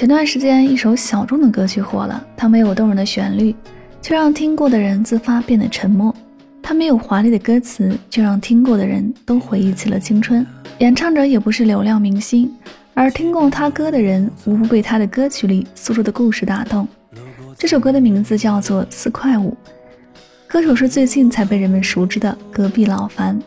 前段时间，一首小众的歌曲火了，它没有动人的旋律，却让听过的人自发变得沉默；它没有华丽的歌词，却让听过的人都回忆起了青春。演唱者也不是流量明星，而听过他歌的人，无不被他的歌曲里诉说的故事打动。这首歌的名字叫做《四块五》，歌手是最近才被人们熟知的隔壁老樊。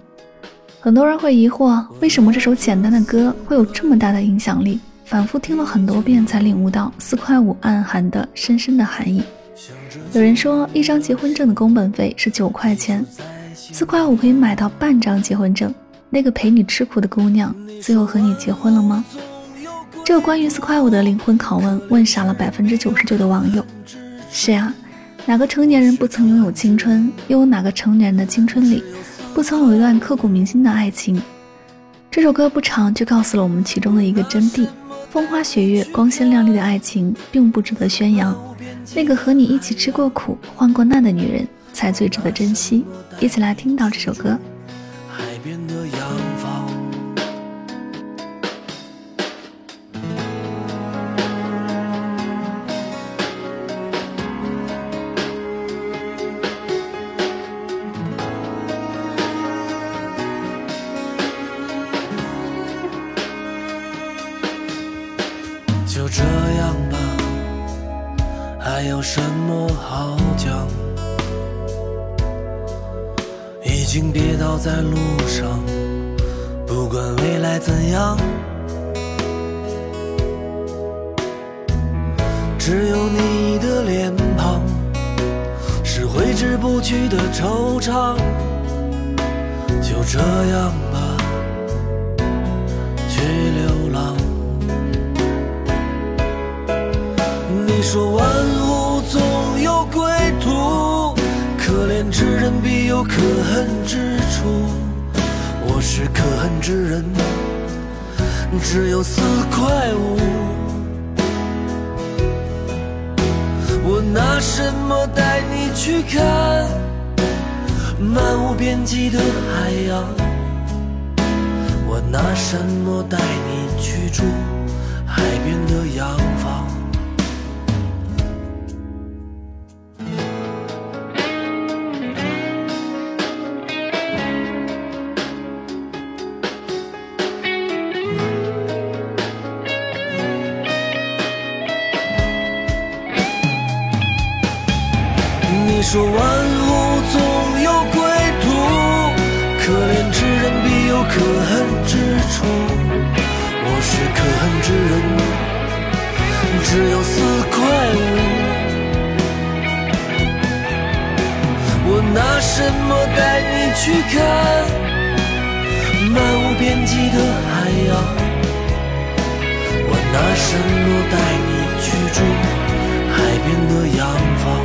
很多人会疑惑，为什么这首简单的歌会有这么大的影响力？反复听了很多遍，才领悟到四块五暗含的深深的含义。有人说，一张结婚证的工本费是九块钱，四块五可以买到半张结婚证。那个陪你吃苦的姑娘，最后和你结婚了吗？这个关于四块五的灵魂拷问，问傻了百分之九十九的网友。是啊，哪个成年人不曾拥有青春？又有哪个成年人的青春里，不曾有一段刻骨铭心的爱情？这首歌不长，却告诉了我们其中的一个真谛。风花雪月、光鲜亮丽的爱情并不值得宣扬，那个和你一起吃过苦、患过难的女人才最值得珍惜。一起来听到这首歌。就这样吧，还有什么好讲？已经跌倒在路上，不管未来怎样，只有你的脸庞是挥之不去的惆怅。就这样吧，可恨之处。我是可恨之人，只有四块五。我拿什么带你去看漫无边际的海洋？我拿什么带你去住海边的洋房？你说万物总有归途，可怜之人必有可恨之处。我是可恨之人，只有四块五。我拿什么带你去看漫无边际的海洋？我拿什么带你去住海边的洋房？